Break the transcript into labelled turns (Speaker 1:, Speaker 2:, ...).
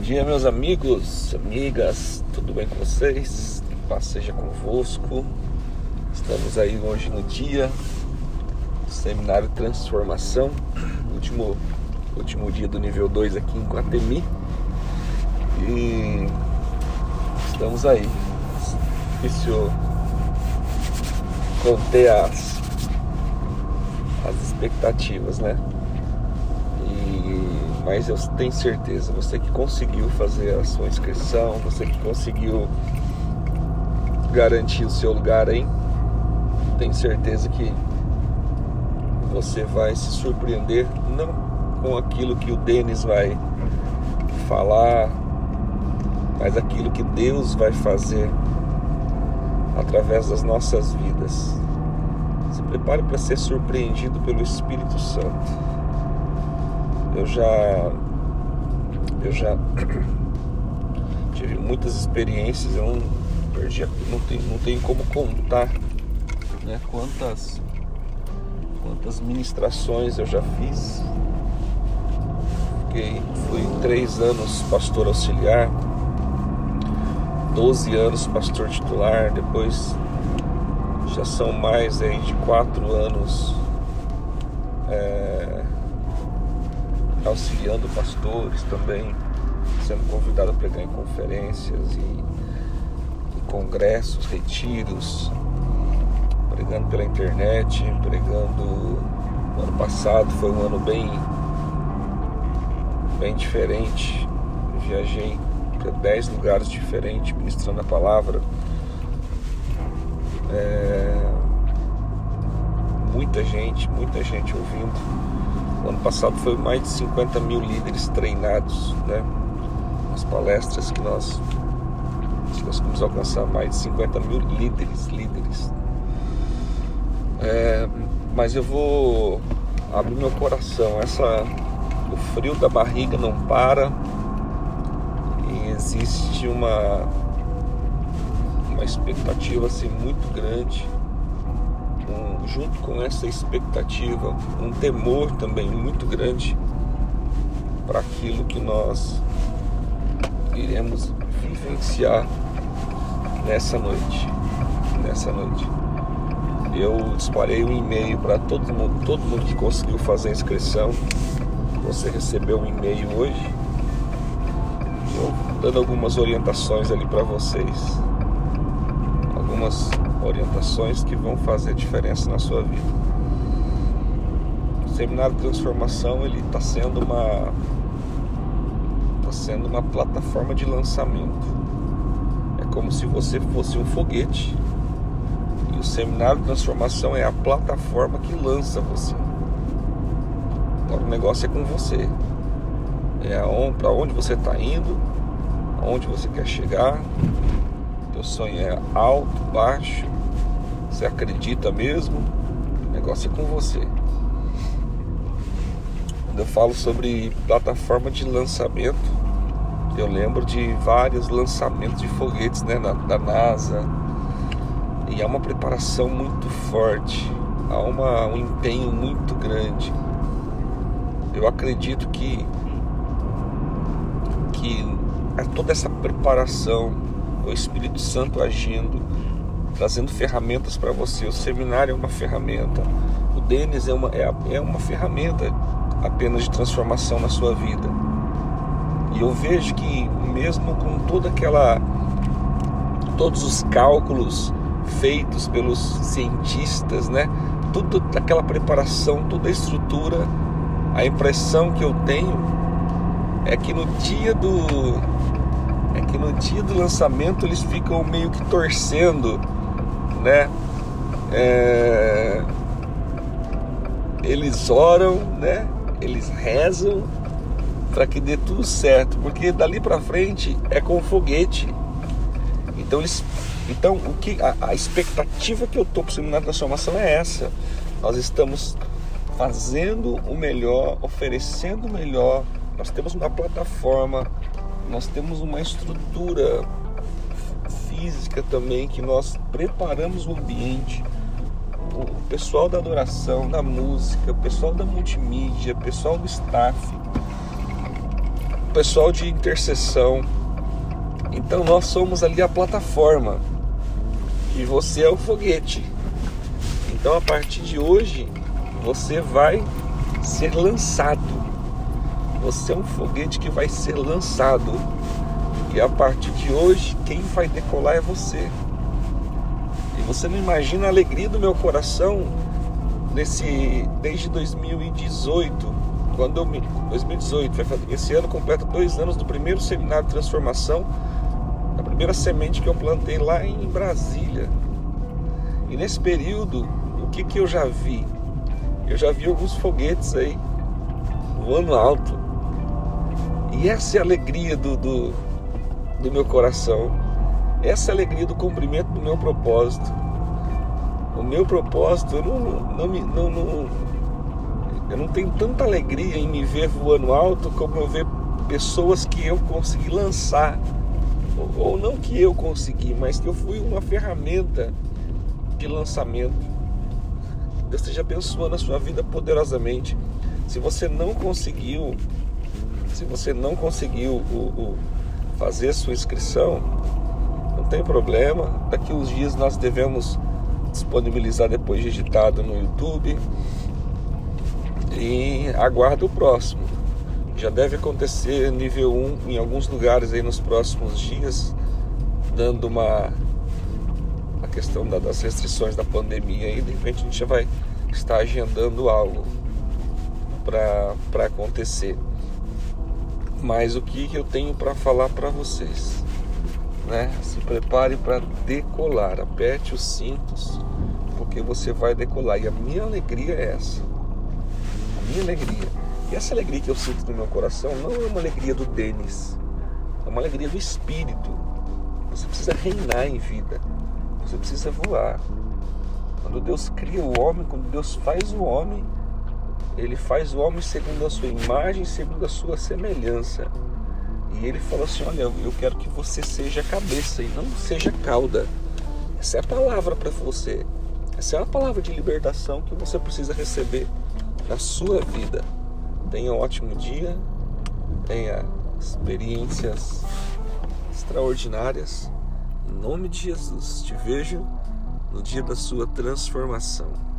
Speaker 1: dia, meus amigos, amigas, tudo bem com vocês? Que paz seja convosco. Estamos aí hoje no dia do Seminário Transformação, último, último dia do nível 2 aqui em Guatemi. E estamos aí. Difícil conter as, as expectativas, né? Mas eu tenho certeza, você que conseguiu fazer a sua inscrição, você que conseguiu garantir o seu lugar aí, tenho certeza que você vai se surpreender não com aquilo que o Denis vai falar, mas aquilo que Deus vai fazer através das nossas vidas. Se prepare para ser surpreendido pelo Espírito Santo eu já eu já tive muitas experiências, eu não perdi, não tenho, não tenho como contar né, quantas quantas ministrações eu já fiz. Fiquei, fui três anos pastor auxiliar, 12 anos pastor titular, depois já são mais aí de quatro anos é, auxiliando pastores também, sendo convidado a pregar em conferências e, e congressos, retiros, pregando pela internet, pregando. O ano passado foi um ano bem, bem diferente. Viajei para dez lugares diferentes ministrando a palavra. É, muita gente, muita gente ouvindo o ano passado foi mais de 50 mil líderes treinados, né? As palestras que nós, conseguimos alcançar mais de 50 mil líderes, líderes. É, mas eu vou abrir meu coração. Essa, o frio da barriga não para e existe uma uma expectativa assim muito grande junto com essa expectativa, um temor também muito grande para aquilo que nós iremos vivenciar nessa noite. Nessa noite. Eu disparei um e-mail para todo mundo, todo mundo que conseguiu fazer a inscrição. Você recebeu um e-mail hoje. Eu dando algumas orientações ali para vocês. Algumas orientações que vão fazer diferença na sua vida. O seminário de transformação ele está sendo uma está sendo uma plataforma de lançamento. É como se você fosse um foguete e o seminário de transformação é a plataforma que lança você. Agora o negócio é com você. É para onde você está indo, aonde você quer chegar, teu sonho é alto, baixo, você acredita mesmo? O negócio é com você. Quando eu falo sobre plataforma de lançamento, eu lembro de vários lançamentos de foguetes né, da, da NASA. E há uma preparação muito forte, há uma, um empenho muito grande. Eu acredito que, que é toda essa preparação, o Espírito Santo agindo, trazendo ferramentas para você. O seminário é uma ferramenta, o Denis é uma, é, é uma ferramenta apenas de transformação na sua vida. E eu vejo que mesmo com toda aquela todos os cálculos feitos pelos cientistas, né? Tudo aquela preparação, toda a estrutura, a impressão que eu tenho é que no dia do é que no dia do lançamento eles ficam meio que torcendo né? É... Eles oram, né? Eles rezam para que dê tudo certo, porque dali para frente é com foguete. Então eles, então o que a, a expectativa que eu tô para na transformação é essa. Nós estamos fazendo o melhor, oferecendo o melhor. Nós temos uma plataforma, nós temos uma estrutura física também, que nós preparamos o ambiente, o pessoal da adoração, da música, o pessoal da multimídia, o pessoal do staff. pessoal de intercessão. Então nós somos ali a plataforma e você é o foguete. Então a partir de hoje você vai ser lançado. Você é um foguete que vai ser lançado. E a partir de hoje, quem vai decolar é você. E você não imagina a alegria do meu coração nesse desde 2018, quando eu me 2018, esse ano completa dois anos do primeiro seminário de transformação, a primeira semente que eu plantei lá em Brasília. E nesse período, o que que eu já vi? Eu já vi alguns foguetes aí voando alto. E essa é a alegria do, do, do meu coração. Essa é a alegria do cumprimento do meu propósito. O meu propósito, eu não, não, não, não, eu não tenho tanta alegria em me ver voando alto como eu ver pessoas que eu consegui lançar. Ou não que eu consegui, mas que eu fui uma ferramenta de lançamento. Deus esteja abençoando a sua vida poderosamente. Se você não conseguiu, se você não conseguiu o, o, fazer sua inscrição, não tem problema. Daqui uns dias nós devemos disponibilizar depois digitado no YouTube e aguardo o próximo. Já deve acontecer nível 1 em alguns lugares aí nos próximos dias, dando uma questão da, das restrições da pandemia e de repente a gente já vai estar agendando algo para acontecer. Mas o que eu tenho para falar para vocês? Né? Se prepare para decolar, aperte os cintos, porque você vai decolar. E a minha alegria é essa. A minha alegria. E essa alegria que eu sinto no meu coração não é uma alegria do Denis, é uma alegria do espírito. Você precisa reinar em vida. Você precisa voar. Quando Deus cria o homem, quando Deus faz o homem, ele faz o homem segundo a sua imagem, segundo a sua semelhança. E ele falou assim: Olha, eu quero que você seja cabeça e não seja cauda. Essa é a palavra para você. Essa é a palavra de libertação que você precisa receber na sua vida. Tenha um ótimo dia, tenha experiências extraordinárias. Em nome de Jesus, te vejo no dia da sua transformação.